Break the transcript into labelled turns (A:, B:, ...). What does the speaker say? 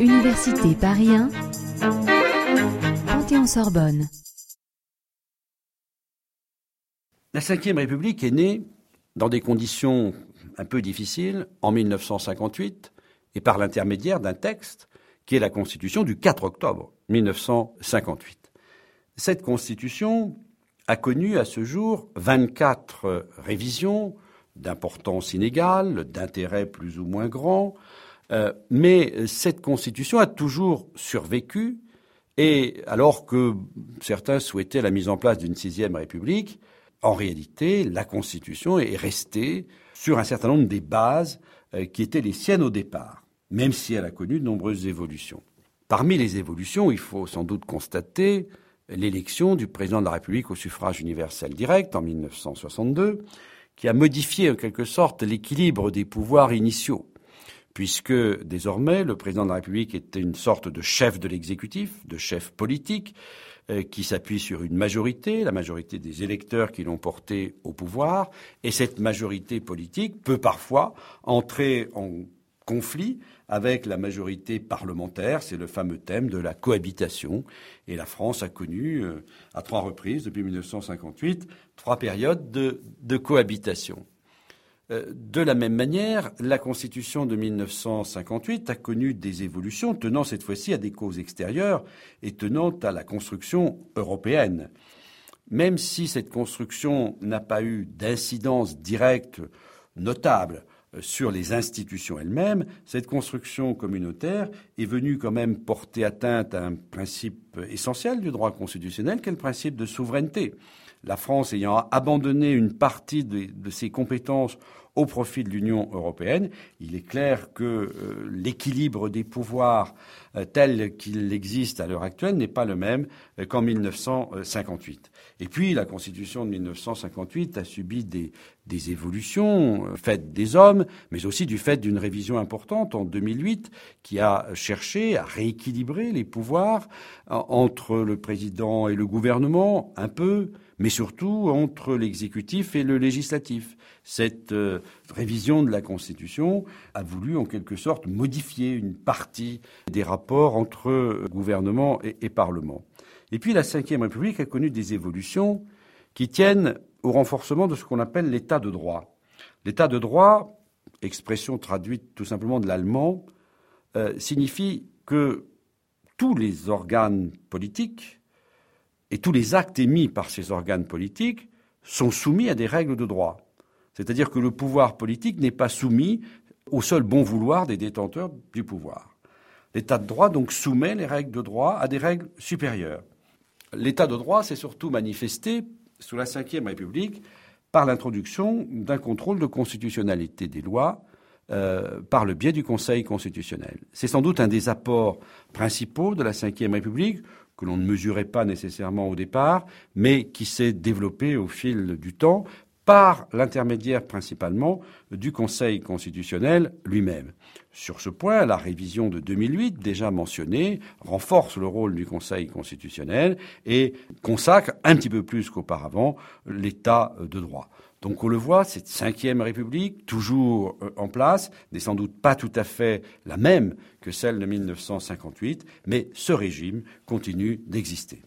A: Université Paris 1, Panthéon-Sorbonne.
B: La Ve République est née dans des conditions un peu difficiles en 1958 et par l'intermédiaire d'un texte qui est la Constitution du 4 octobre 1958. Cette Constitution a connu à ce jour 24 révisions d'importance inégale, d'intérêt plus ou moins grand, euh, mais cette Constitution a toujours survécu, et alors que certains souhaitaient la mise en place d'une sixième République, en réalité, la Constitution est restée sur un certain nombre des bases euh, qui étaient les siennes au départ, même si elle a connu de nombreuses évolutions. Parmi les évolutions, il faut sans doute constater l'élection du président de la République au suffrage universel direct en 1962, qui a modifié en quelque sorte l'équilibre des pouvoirs initiaux, puisque désormais le président de la République était une sorte de chef de l'exécutif, de chef politique, euh, qui s'appuie sur une majorité, la majorité des électeurs qui l'ont porté au pouvoir, et cette majorité politique peut parfois entrer en conflit avec la majorité parlementaire. C'est le fameux thème de la cohabitation. Et la France a connu, euh, à trois reprises, depuis 1958, trois périodes de, cohabitation. Euh, de la même manière, la Constitution de 1958 a connu des évolutions tenant cette fois-ci à des causes extérieures et tenant à la construction européenne. Même si cette construction n'a pas eu d'incidence directe notable sur les institutions elles-mêmes, cette construction communautaire est venue quand même porter atteinte à un principe essentiel du droit constitutionnel, qui est le principe de souveraineté. La France ayant abandonné une partie de, ses compétences au profit de l'Union européenne, il est clair que euh, l'équilibre des pouvoirs euh, tel qu'il existe à l'heure actuelle n'est pas le même euh, qu'en 1958. Et puis la Constitution de 1958 a subi des, des évolutions faites des hommes, mais aussi du fait d'une révision importante en 2008 qui a cherché à rééquilibrer les pouvoirs entre le président et le gouvernement, un peu, mais surtout entre l'exécutif et le législatif. Cette euh, révision de la Constitution a voulu en quelque sorte modifier une partie des rapports entre gouvernement et, Parlement. Et puis la Ve République a connu des évolutions qui tiennent au renforcement de ce qu'on appelle l'état de droit. L'état de droit, expression traduite tout simplement de l'allemand, euh, signifie que tous les organes politiques et tous les actes émis par ces organes politiques sont soumis à des règles de droit. C'est-à-dire que le pouvoir politique n'est pas soumis au seul bon vouloir des détenteurs du pouvoir. L'état de droit donc soumet les règles de droit à des règles supérieures. L'état de droit s'est surtout manifesté sous la Ve République par l'introduction d'un contrôle de constitutionnalité des lois euh, par le biais du Conseil constitutionnel. C'est sans doute un des apports principaux de la Ve République que l'on ne mesurait pas nécessairement au départ, mais qui s'est développé au fil du temps par l'intermédiaire principalement du Conseil constitutionnel lui-même. Sur ce point, la révision de 2008, déjà mentionnée, renforce le rôle du Conseil constitutionnel et consacre un petit peu plus qu'auparavant l'état de droit. Donc on le voit, cette cinquième République, toujours euh, en place, n'est sans doute pas tout à fait la même que celle de 1958, mais ce régime continue d'exister.